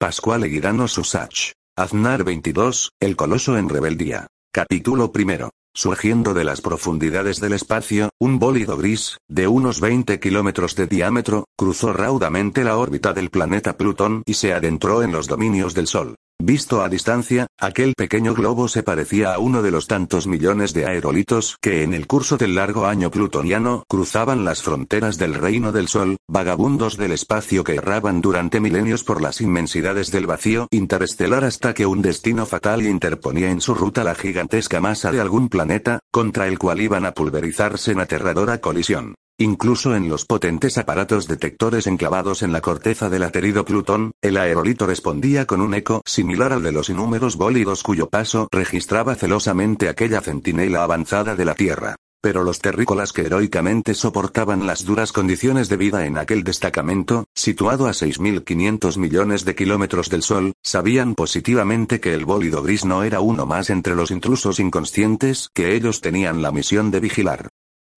Pascual Eguirano Susach. Aznar 22, El Coloso en Rebeldía. Capítulo primero. Surgiendo de las profundidades del espacio, un bólido gris, de unos 20 kilómetros de diámetro, cruzó raudamente la órbita del planeta Plutón y se adentró en los dominios del Sol. Visto a distancia, aquel pequeño globo se parecía a uno de los tantos millones de aerolitos que en el curso del largo año plutoniano cruzaban las fronteras del reino del Sol, vagabundos del espacio que erraban durante milenios por las inmensidades del vacío interestelar hasta que un destino fatal interponía en su ruta la gigantesca masa de algún planeta, contra el cual iban a pulverizarse en aterradora colisión. Incluso en los potentes aparatos detectores enclavados en la corteza del aterido Plutón, el aerolito respondía con un eco similar al de los inúmeros bólidos cuyo paso registraba celosamente aquella centinela avanzada de la Tierra. Pero los terrícolas que heroicamente soportaban las duras condiciones de vida en aquel destacamento, situado a 6.500 millones de kilómetros del Sol, sabían positivamente que el bólido gris no era uno más entre los intrusos inconscientes que ellos tenían la misión de vigilar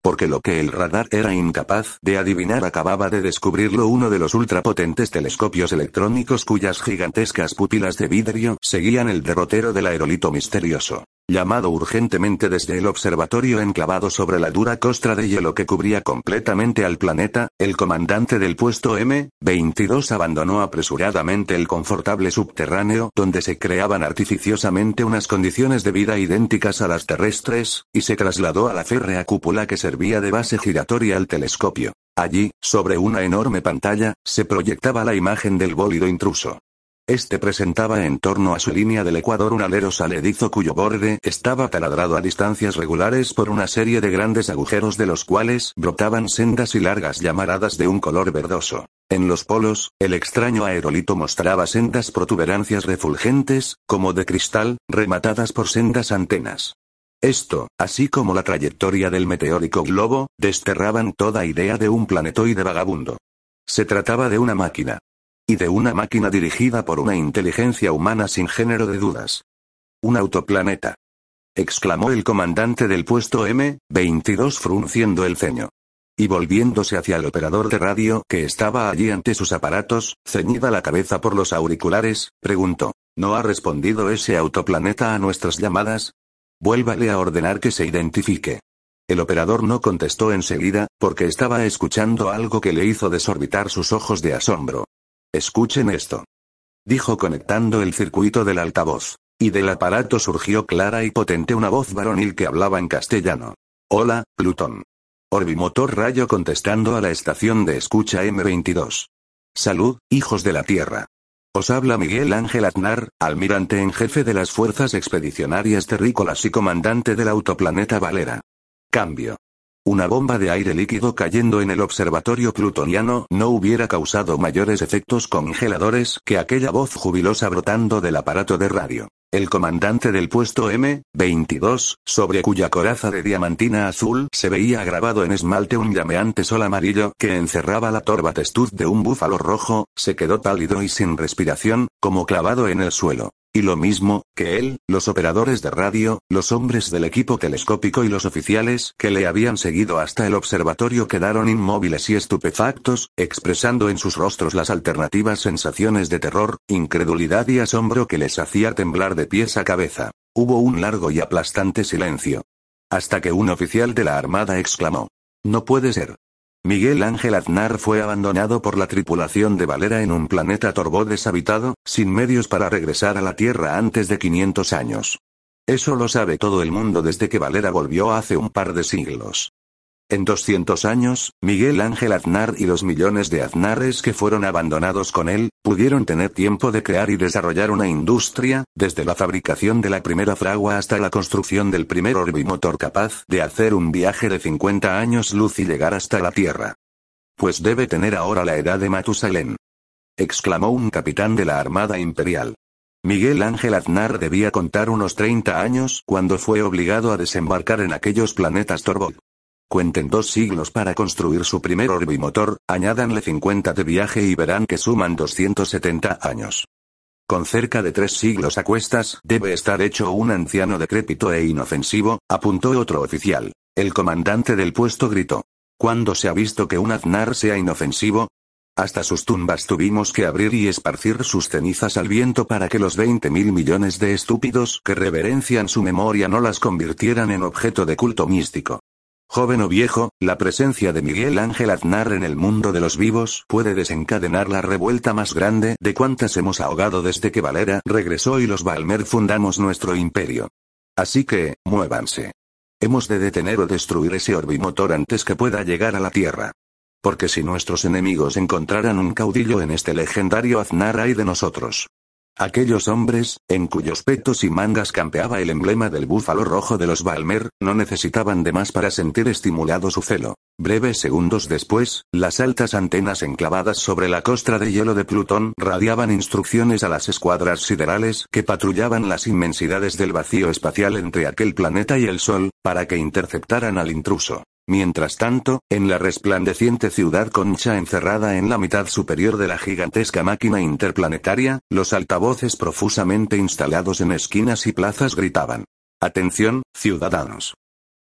porque lo que el radar era incapaz de adivinar acababa de descubrirlo uno de los ultrapotentes telescopios electrónicos cuyas gigantescas pupilas de vidrio seguían el derrotero del aerolito misterioso. Llamado urgentemente desde el observatorio enclavado sobre la dura costra de hielo que cubría completamente al planeta, el comandante del puesto M-22 abandonó apresuradamente el confortable subterráneo donde se creaban artificiosamente unas condiciones de vida idénticas a las terrestres, y se trasladó a la férrea cúpula que servía de base giratoria al telescopio. Allí, sobre una enorme pantalla, se proyectaba la imagen del bólido intruso. Este presentaba en torno a su línea del ecuador un alero saledizo cuyo borde estaba taladrado a distancias regulares por una serie de grandes agujeros de los cuales brotaban sendas y largas llamaradas de un color verdoso. En los polos, el extraño aerolito mostraba sendas protuberancias refulgentes, como de cristal, rematadas por sendas antenas. Esto, así como la trayectoria del meteórico globo, desterraban toda idea de un planetoide vagabundo. Se trataba de una máquina, y de una máquina dirigida por una inteligencia humana sin género de dudas. Un autoplaneta. exclamó el comandante del puesto M-22 frunciendo el ceño. Y volviéndose hacia el operador de radio que estaba allí ante sus aparatos, ceñida la cabeza por los auriculares, preguntó, ¿no ha respondido ese autoplaneta a nuestras llamadas? Vuélvale a ordenar que se identifique. El operador no contestó enseguida, porque estaba escuchando algo que le hizo desorbitar sus ojos de asombro. Escuchen esto. Dijo conectando el circuito del altavoz. Y del aparato surgió clara y potente una voz varonil que hablaba en castellano. Hola, Plutón. Orbimotor Rayo contestando a la estación de escucha M22. Salud, hijos de la Tierra. Os habla Miguel Ángel Aznar, almirante en jefe de las fuerzas expedicionarias terrícolas y comandante del autoplaneta Valera. Cambio. Una bomba de aire líquido cayendo en el observatorio plutoniano no hubiera causado mayores efectos congeladores que aquella voz jubilosa brotando del aparato de radio. El comandante del puesto M-22, sobre cuya coraza de diamantina azul se veía grabado en esmalte un llameante sol amarillo que encerraba la torva testuz de un búfalo rojo, se quedó pálido y sin respiración, como clavado en el suelo. Y lo mismo, que él, los operadores de radio, los hombres del equipo telescópico y los oficiales que le habían seguido hasta el observatorio quedaron inmóviles y estupefactos, expresando en sus rostros las alternativas sensaciones de terror, incredulidad y asombro que les hacía temblar de pies a cabeza. Hubo un largo y aplastante silencio. Hasta que un oficial de la Armada exclamó. No puede ser. Miguel Ángel Aznar fue abandonado por la tripulación de Valera en un planeta torbo deshabitado, sin medios para regresar a la Tierra antes de 500 años. Eso lo sabe todo el mundo desde que Valera volvió hace un par de siglos. En 200 años, Miguel Ángel Aznar y los millones de Aznares que fueron abandonados con él, pudieron tener tiempo de crear y desarrollar una industria, desde la fabricación de la primera fragua hasta la construcción del primer orbimotor capaz de hacer un viaje de 50 años luz y llegar hasta la Tierra. Pues debe tener ahora la edad de Matusalén. exclamó un capitán de la Armada Imperial. Miguel Ángel Aznar debía contar unos 30 años cuando fue obligado a desembarcar en aquellos planetas Torbot. Cuenten dos siglos para construir su primer orbimotor, añádanle 50 de viaje y verán que suman 270 años. Con cerca de tres siglos a cuestas, debe estar hecho un anciano decrépito e inofensivo, apuntó otro oficial. El comandante del puesto gritó. ¿Cuándo se ha visto que un aznar sea inofensivo? Hasta sus tumbas tuvimos que abrir y esparcir sus cenizas al viento para que los 20 mil millones de estúpidos que reverencian su memoria no las convirtieran en objeto de culto místico. Joven o viejo, la presencia de Miguel Ángel Aznar en el mundo de los vivos puede desencadenar la revuelta más grande de cuantas hemos ahogado desde que Valera regresó y los Balmer fundamos nuestro imperio. Así que, muévanse. Hemos de detener o destruir ese orbimotor antes que pueda llegar a la Tierra. Porque si nuestros enemigos encontraran un caudillo en este legendario Aznar hay de nosotros. Aquellos hombres, en cuyos petos y mangas campeaba el emblema del búfalo rojo de los Balmer, no necesitaban de más para sentir estimulado su celo. Breves segundos después, las altas antenas enclavadas sobre la costra de hielo de Plutón radiaban instrucciones a las escuadras siderales que patrullaban las inmensidades del vacío espacial entre aquel planeta y el Sol, para que interceptaran al intruso. Mientras tanto, en la resplandeciente ciudad concha encerrada en la mitad superior de la gigantesca máquina interplanetaria, los altavoces profusamente instalados en esquinas y plazas gritaban. Atención, ciudadanos.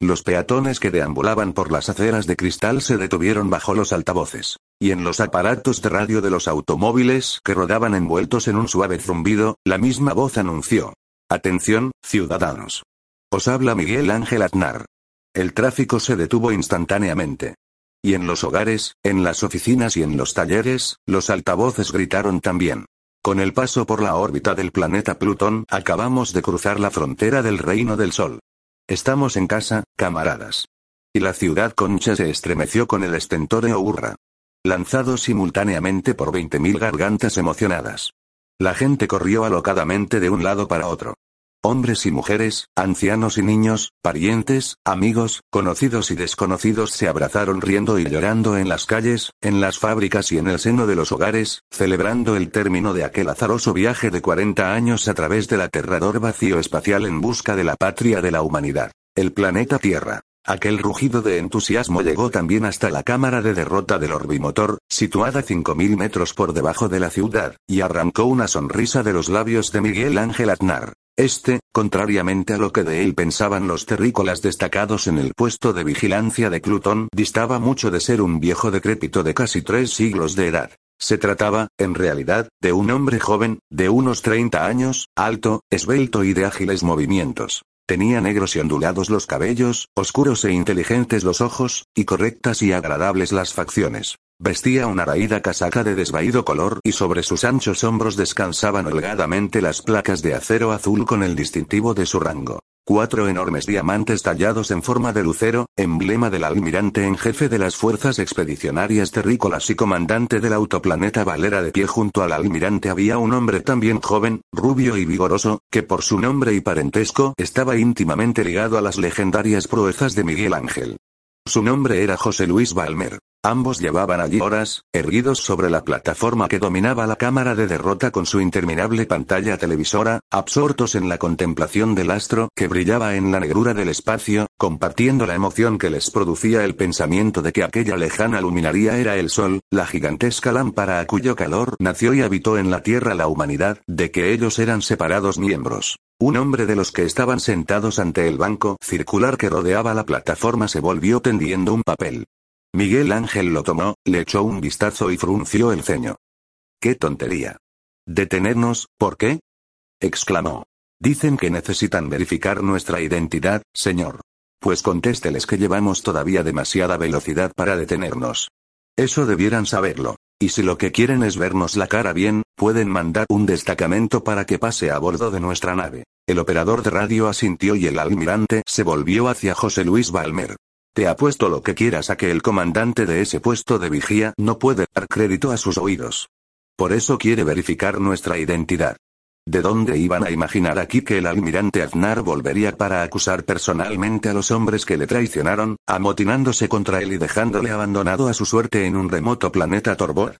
Los peatones que deambulaban por las aceras de cristal se detuvieron bajo los altavoces. Y en los aparatos de radio de los automóviles que rodaban envueltos en un suave zumbido, la misma voz anunció. Atención, ciudadanos. Os habla Miguel Ángel Aznar. El tráfico se detuvo instantáneamente. Y en los hogares, en las oficinas y en los talleres, los altavoces gritaron también. Con el paso por la órbita del planeta Plutón, acabamos de cruzar la frontera del reino del Sol. Estamos en casa, camaradas. Y la ciudad concha se estremeció con el estentóreo hurra. Lanzado simultáneamente por 20.000 gargantas emocionadas. La gente corrió alocadamente de un lado para otro. Hombres y mujeres, ancianos y niños, parientes, amigos, conocidos y desconocidos se abrazaron riendo y llorando en las calles, en las fábricas y en el seno de los hogares, celebrando el término de aquel azaroso viaje de 40 años a través del aterrador vacío espacial en busca de la patria de la humanidad, el planeta Tierra. Aquel rugido de entusiasmo llegó también hasta la cámara de derrota del orbimotor, situada 5.000 metros por debajo de la ciudad, y arrancó una sonrisa de los labios de Miguel Ángel Aznar. Este, contrariamente a lo que de él pensaban los terrícolas destacados en el puesto de vigilancia de Plutón, distaba mucho de ser un viejo decrépito de casi tres siglos de edad. Se trataba, en realidad, de un hombre joven, de unos 30 años, alto, esbelto y de ágiles movimientos. Tenía negros y ondulados los cabellos, oscuros e inteligentes los ojos, y correctas y agradables las facciones. Vestía una raída casaca de desvaído color y sobre sus anchos hombros descansaban holgadamente las placas de acero azul con el distintivo de su rango. Cuatro enormes diamantes tallados en forma de lucero, emblema del almirante en jefe de las fuerzas expedicionarias terrícolas y comandante del autoplaneta Valera de pie junto al almirante había un hombre también joven, rubio y vigoroso, que por su nombre y parentesco estaba íntimamente ligado a las legendarias proezas de Miguel Ángel. Su nombre era José Luis Balmer. Ambos llevaban allí horas, erguidos sobre la plataforma que dominaba la cámara de derrota con su interminable pantalla televisora, absortos en la contemplación del astro que brillaba en la negrura del espacio, compartiendo la emoción que les producía el pensamiento de que aquella lejana luminaria era el Sol, la gigantesca lámpara a cuyo calor nació y habitó en la Tierra la humanidad, de que ellos eran separados miembros. Un hombre de los que estaban sentados ante el banco circular que rodeaba la plataforma se volvió tendiendo un papel. Miguel Ángel lo tomó, le echó un vistazo y frunció el ceño. ¡Qué tontería! ¿Detenernos, por qué? exclamó. Dicen que necesitan verificar nuestra identidad, señor. Pues contésteles que llevamos todavía demasiada velocidad para detenernos. Eso debieran saberlo. Y si lo que quieren es vernos la cara bien, pueden mandar un destacamento para que pase a bordo de nuestra nave. El operador de radio asintió y el almirante se volvió hacia José Luis Balmer. Te apuesto lo que quieras a que el comandante de ese puesto de vigía no puede dar crédito a sus oídos. Por eso quiere verificar nuestra identidad. ¿De dónde iban a imaginar aquí que el almirante Aznar volvería para acusar personalmente a los hombres que le traicionaron, amotinándose contra él y dejándole abandonado a su suerte en un remoto planeta Torbor?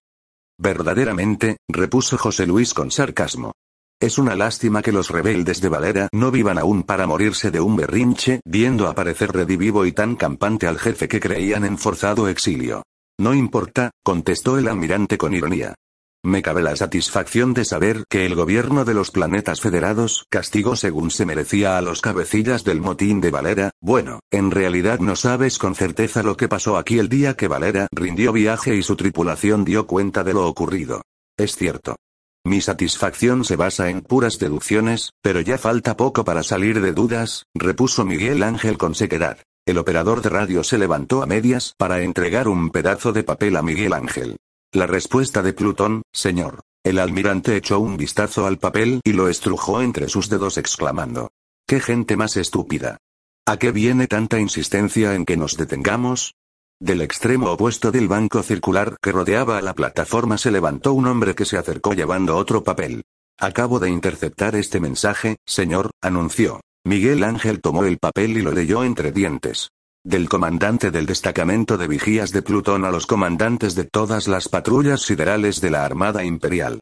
Verdaderamente, repuso José Luis con sarcasmo. Es una lástima que los rebeldes de Valera no vivan aún para morirse de un berrinche, viendo aparecer redivivo y tan campante al jefe que creían en forzado exilio. No importa, contestó el almirante con ironía. Me cabe la satisfacción de saber que el gobierno de los planetas federados castigó según se merecía a los cabecillas del motín de Valera. Bueno, en realidad no sabes con certeza lo que pasó aquí el día que Valera rindió viaje y su tripulación dio cuenta de lo ocurrido. Es cierto. Mi satisfacción se basa en puras deducciones, pero ya falta poco para salir de dudas, repuso Miguel Ángel con sequedad. El operador de radio se levantó a medias para entregar un pedazo de papel a Miguel Ángel. La respuesta de Plutón, señor. El almirante echó un vistazo al papel y lo estrujó entre sus dedos exclamando. ¡Qué gente más estúpida! ¿A qué viene tanta insistencia en que nos detengamos? Del extremo opuesto del banco circular que rodeaba a la plataforma se levantó un hombre que se acercó llevando otro papel. Acabo de interceptar este mensaje, señor, anunció. Miguel Ángel tomó el papel y lo leyó entre dientes. Del comandante del destacamento de vigías de Plutón a los comandantes de todas las patrullas siderales de la Armada Imperial.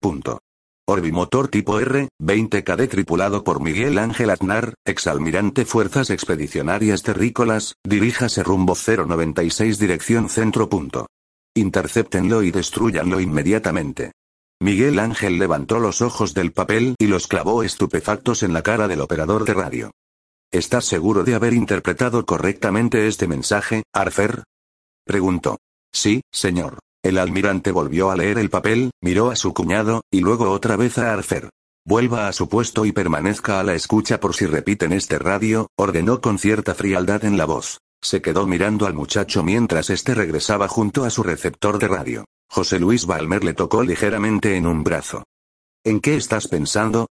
Punto. Orbimotor tipo R, 20KD tripulado por Miguel Ángel Aznar, exalmirante Fuerzas Expedicionarias Terrícolas, diríjase rumbo 096 dirección centro. Punto. Interceptenlo y destruyanlo inmediatamente. Miguel Ángel levantó los ojos del papel y los clavó estupefactos en la cara del operador de radio. ¿Estás seguro de haber interpretado correctamente este mensaje, Arfer? Preguntó. Sí, señor. El almirante volvió a leer el papel, miró a su cuñado, y luego otra vez a Arthur. Vuelva a su puesto y permanezca a la escucha por si repiten este radio, ordenó con cierta frialdad en la voz. Se quedó mirando al muchacho mientras éste regresaba junto a su receptor de radio. José Luis Balmer le tocó ligeramente en un brazo. ¿En qué estás pensando?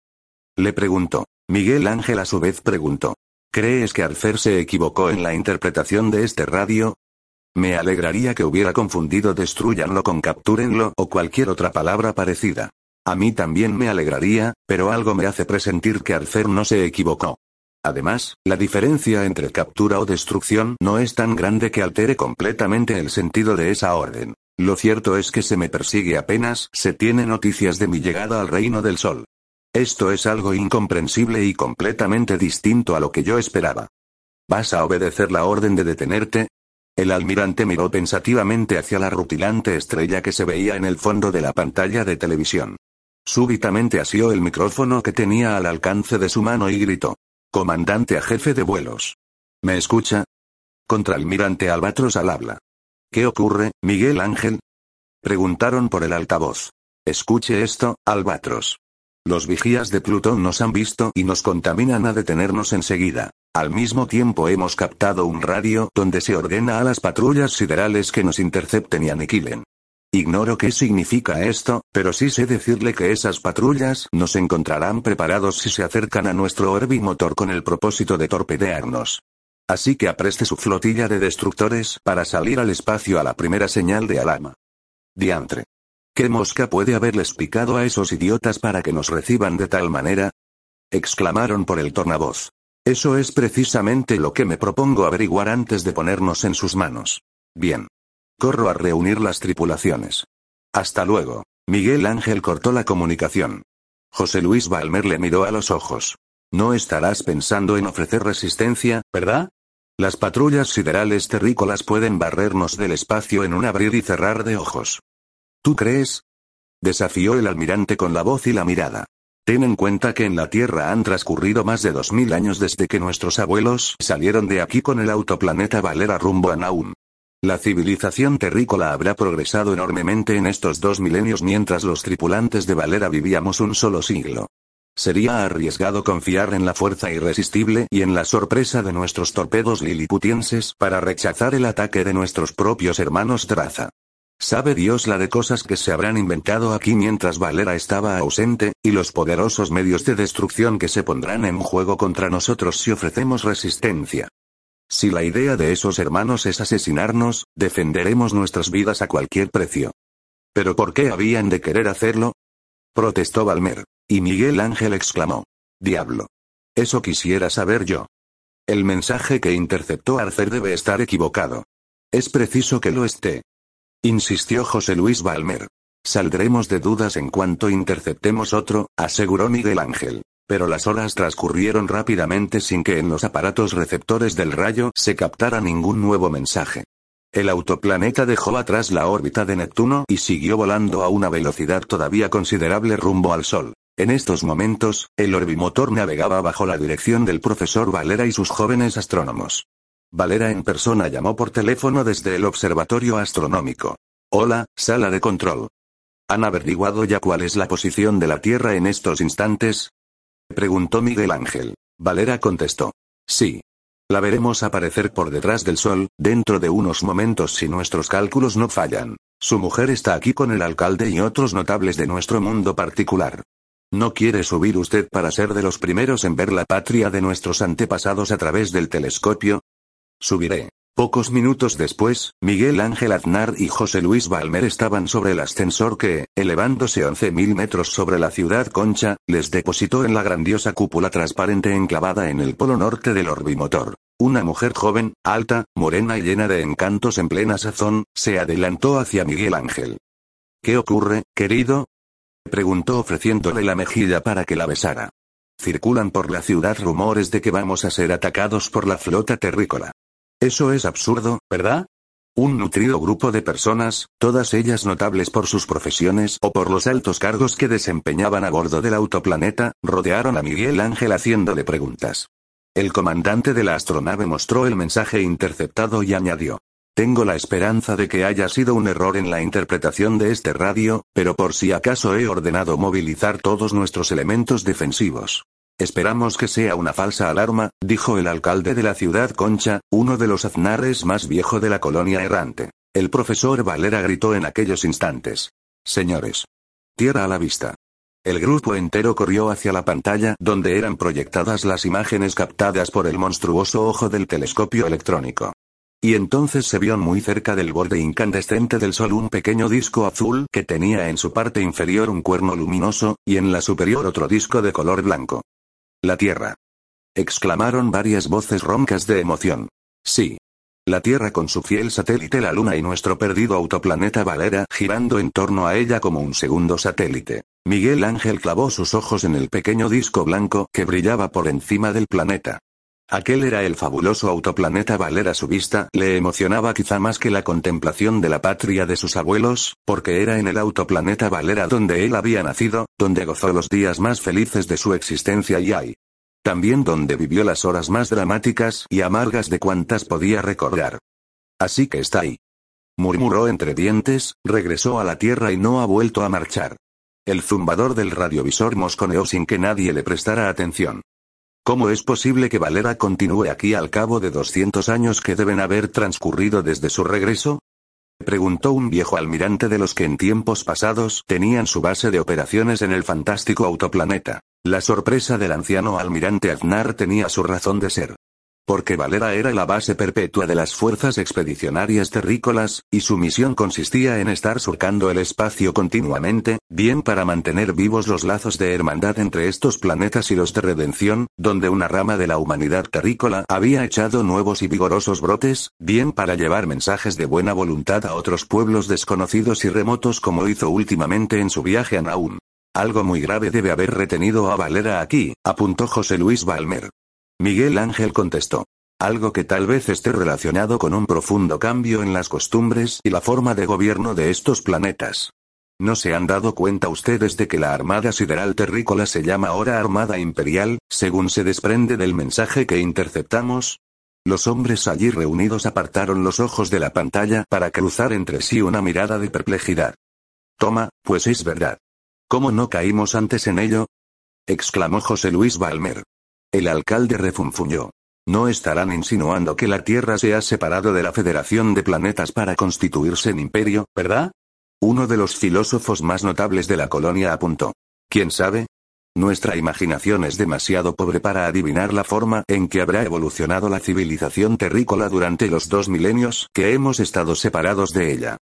Le preguntó. Miguel Ángel a su vez preguntó. ¿Crees que Arfer se equivocó en la interpretación de este radio? Me alegraría que hubiera confundido destruyanlo con captúrenlo o cualquier otra palabra parecida. A mí también me alegraría, pero algo me hace presentir que Arfer no se equivocó. Además, la diferencia entre captura o destrucción no es tan grande que altere completamente el sentido de esa orden. Lo cierto es que se me persigue apenas se tiene noticias de mi llegada al reino del sol. Esto es algo incomprensible y completamente distinto a lo que yo esperaba. ¿Vas a obedecer la orden de detenerte? El almirante miró pensativamente hacia la rutilante estrella que se veía en el fondo de la pantalla de televisión. Súbitamente asió el micrófono que tenía al alcance de su mano y gritó. Comandante a jefe de vuelos. ¿Me escucha? Contraalmirante Albatros al habla. ¿Qué ocurre, Miguel Ángel? Preguntaron por el altavoz. Escuche esto, Albatros. Los vigías de Plutón nos han visto y nos contaminan a detenernos enseguida. Al mismo tiempo hemos captado un radio donde se ordena a las patrullas siderales que nos intercepten y aniquilen. Ignoro qué significa esto, pero sí sé decirle que esas patrullas nos encontrarán preparados si se acercan a nuestro orbimotor con el propósito de torpedearnos. Así que apreste su flotilla de destructores para salir al espacio a la primera señal de alarma. Diantre. ¿Qué mosca puede haberles picado a esos idiotas para que nos reciban de tal manera? exclamaron por el tornavoz. Eso es precisamente lo que me propongo averiguar antes de ponernos en sus manos. Bien. Corro a reunir las tripulaciones. Hasta luego. Miguel Ángel cortó la comunicación. José Luis Balmer le miró a los ojos. No estarás pensando en ofrecer resistencia, ¿verdad? Las patrullas siderales terrícolas pueden barrernos del espacio en un abrir y cerrar de ojos. ¿Tú crees? Desafió el almirante con la voz y la mirada. Ten en cuenta que en la Tierra han transcurrido más de dos mil años desde que nuestros abuelos salieron de aquí con el autoplaneta Valera rumbo a Naum. La civilización terrícola habrá progresado enormemente en estos dos milenios mientras los tripulantes de Valera vivíamos un solo siglo. Sería arriesgado confiar en la fuerza irresistible y en la sorpresa de nuestros torpedos liliputienses para rechazar el ataque de nuestros propios hermanos de raza. Sabe Dios la de cosas que se habrán inventado aquí mientras Valera estaba ausente, y los poderosos medios de destrucción que se pondrán en juego contra nosotros si ofrecemos resistencia. Si la idea de esos hermanos es asesinarnos, defenderemos nuestras vidas a cualquier precio. ¿Pero por qué habían de querer hacerlo? protestó Balmer. Y Miguel Ángel exclamó. Diablo. Eso quisiera saber yo. El mensaje que interceptó Arcer debe estar equivocado. Es preciso que lo esté. Insistió José Luis Balmer. Saldremos de dudas en cuanto interceptemos otro, aseguró Miguel Ángel. Pero las horas transcurrieron rápidamente sin que en los aparatos receptores del rayo se captara ningún nuevo mensaje. El autoplaneta dejó atrás la órbita de Neptuno y siguió volando a una velocidad todavía considerable rumbo al Sol. En estos momentos, el orbimotor navegaba bajo la dirección del profesor Valera y sus jóvenes astrónomos. Valera en persona llamó por teléfono desde el observatorio astronómico. Hola, sala de control. ¿Han averiguado ya cuál es la posición de la Tierra en estos instantes? Preguntó Miguel Ángel. Valera contestó. Sí. La veremos aparecer por detrás del Sol, dentro de unos momentos si nuestros cálculos no fallan. Su mujer está aquí con el alcalde y otros notables de nuestro mundo particular. ¿No quiere subir usted para ser de los primeros en ver la patria de nuestros antepasados a través del telescopio? Subiré. Pocos minutos después, Miguel Ángel Aznar y José Luis Balmer estaban sobre el ascensor que, elevándose 11.000 metros sobre la ciudad concha, les depositó en la grandiosa cúpula transparente enclavada en el polo norte del orbimotor. Una mujer joven, alta, morena y llena de encantos en plena sazón, se adelantó hacia Miguel Ángel. ¿Qué ocurre, querido? preguntó ofreciéndole la mejilla para que la besara. Circulan por la ciudad rumores de que vamos a ser atacados por la flota terrícola. Eso es absurdo, ¿verdad? Un nutrido grupo de personas, todas ellas notables por sus profesiones o por los altos cargos que desempeñaban a bordo del autoplaneta, rodearon a Miguel Ángel haciéndole preguntas. El comandante de la astronave mostró el mensaje interceptado y añadió. Tengo la esperanza de que haya sido un error en la interpretación de este radio, pero por si acaso he ordenado movilizar todos nuestros elementos defensivos. Esperamos que sea una falsa alarma, dijo el alcalde de la ciudad Concha, uno de los aznares más viejo de la colonia errante. El profesor Valera gritó en aquellos instantes. Señores. Tierra a la vista. El grupo entero corrió hacia la pantalla donde eran proyectadas las imágenes captadas por el monstruoso ojo del telescopio electrónico. Y entonces se vio muy cerca del borde incandescente del Sol un pequeño disco azul que tenía en su parte inferior un cuerno luminoso, y en la superior otro disco de color blanco. La Tierra. exclamaron varias voces roncas de emoción. Sí. La Tierra con su fiel satélite la Luna y nuestro perdido autoplaneta Valera girando en torno a ella como un segundo satélite. Miguel Ángel clavó sus ojos en el pequeño disco blanco que brillaba por encima del planeta. Aquel era el fabuloso autoplaneta Valera su vista le emocionaba quizá más que la contemplación de la patria de sus abuelos, porque era en el autoplaneta Valera donde él había nacido, donde gozó los días más felices de su existencia y hay. También donde vivió las horas más dramáticas y amargas de cuantas podía recordar. Así que está ahí. Murmuró entre dientes, regresó a la tierra y no ha vuelto a marchar. El zumbador del radiovisor mosconeó sin que nadie le prestara atención. ¿Cómo es posible que Valera continúe aquí al cabo de 200 años que deben haber transcurrido desde su regreso? Preguntó un viejo almirante de los que en tiempos pasados tenían su base de operaciones en el fantástico autoplaneta. La sorpresa del anciano almirante Aznar tenía su razón de ser porque Valera era la base perpetua de las fuerzas expedicionarias terrícolas, y su misión consistía en estar surcando el espacio continuamente, bien para mantener vivos los lazos de hermandad entre estos planetas y los de redención, donde una rama de la humanidad terrícola había echado nuevos y vigorosos brotes, bien para llevar mensajes de buena voluntad a otros pueblos desconocidos y remotos como hizo últimamente en su viaje a Naum. Algo muy grave debe haber retenido a Valera aquí, apuntó José Luis Balmer. Miguel Ángel contestó. Algo que tal vez esté relacionado con un profundo cambio en las costumbres y la forma de gobierno de estos planetas. ¿No se han dado cuenta ustedes de que la Armada Sideral Terrícola se llama ahora Armada Imperial, según se desprende del mensaje que interceptamos? Los hombres allí reunidos apartaron los ojos de la pantalla para cruzar entre sí una mirada de perplejidad. Toma, pues es verdad. ¿Cómo no caímos antes en ello? exclamó José Luis Balmer. El alcalde refunfuñó. No estarán insinuando que la Tierra se ha separado de la Federación de Planetas para constituirse en imperio, ¿verdad? Uno de los filósofos más notables de la colonia apuntó. ¿Quién sabe? Nuestra imaginación es demasiado pobre para adivinar la forma en que habrá evolucionado la civilización terrícola durante los dos milenios que hemos estado separados de ella.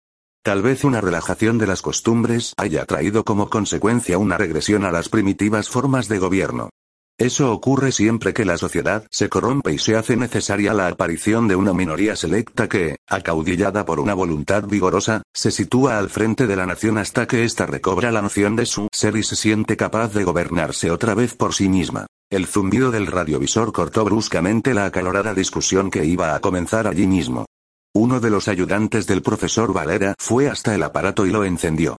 Tal vez una relajación de las costumbres haya traído como consecuencia una regresión a las primitivas formas de gobierno. Eso ocurre siempre que la sociedad se corrompe y se hace necesaria la aparición de una minoría selecta que, acaudillada por una voluntad vigorosa, se sitúa al frente de la nación hasta que ésta recobra la noción de su ser y se siente capaz de gobernarse otra vez por sí misma. El zumbido del radiovisor cortó bruscamente la acalorada discusión que iba a comenzar allí mismo. Uno de los ayudantes del profesor Valera fue hasta el aparato y lo encendió.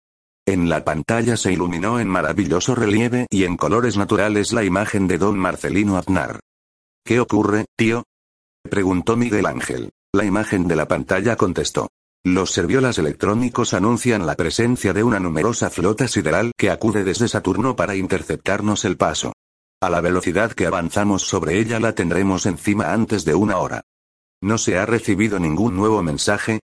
En la pantalla se iluminó en maravilloso relieve y en colores naturales la imagen de don Marcelino Aznar. ¿Qué ocurre, tío? preguntó Miguel Ángel. La imagen de la pantalla contestó. Los serviolas electrónicos anuncian la presencia de una numerosa flota sideral que acude desde Saturno para interceptarnos el paso. A la velocidad que avanzamos sobre ella la tendremos encima antes de una hora. ¿No se ha recibido ningún nuevo mensaje?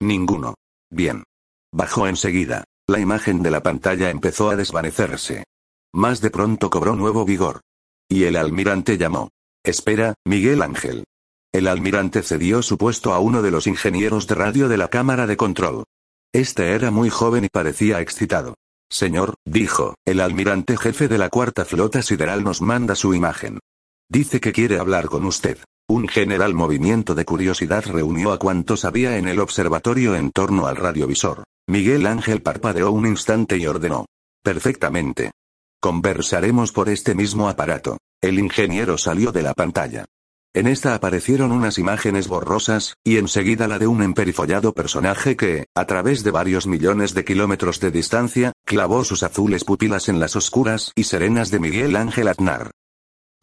Ninguno. Bien. Bajó enseguida. La imagen de la pantalla empezó a desvanecerse. Más de pronto cobró nuevo vigor. Y el almirante llamó. Espera, Miguel Ángel. El almirante cedió su puesto a uno de los ingenieros de radio de la cámara de control. Este era muy joven y parecía excitado. Señor, dijo, el almirante jefe de la cuarta flota sideral nos manda su imagen. Dice que quiere hablar con usted. Un general movimiento de curiosidad reunió a cuantos había en el observatorio en torno al radiovisor. Miguel Ángel parpadeó un instante y ordenó. Perfectamente. Conversaremos por este mismo aparato. El ingeniero salió de la pantalla. En esta aparecieron unas imágenes borrosas, y enseguida la de un emperifollado personaje que, a través de varios millones de kilómetros de distancia, clavó sus azules pupilas en las oscuras y serenas de Miguel Ángel Aznar.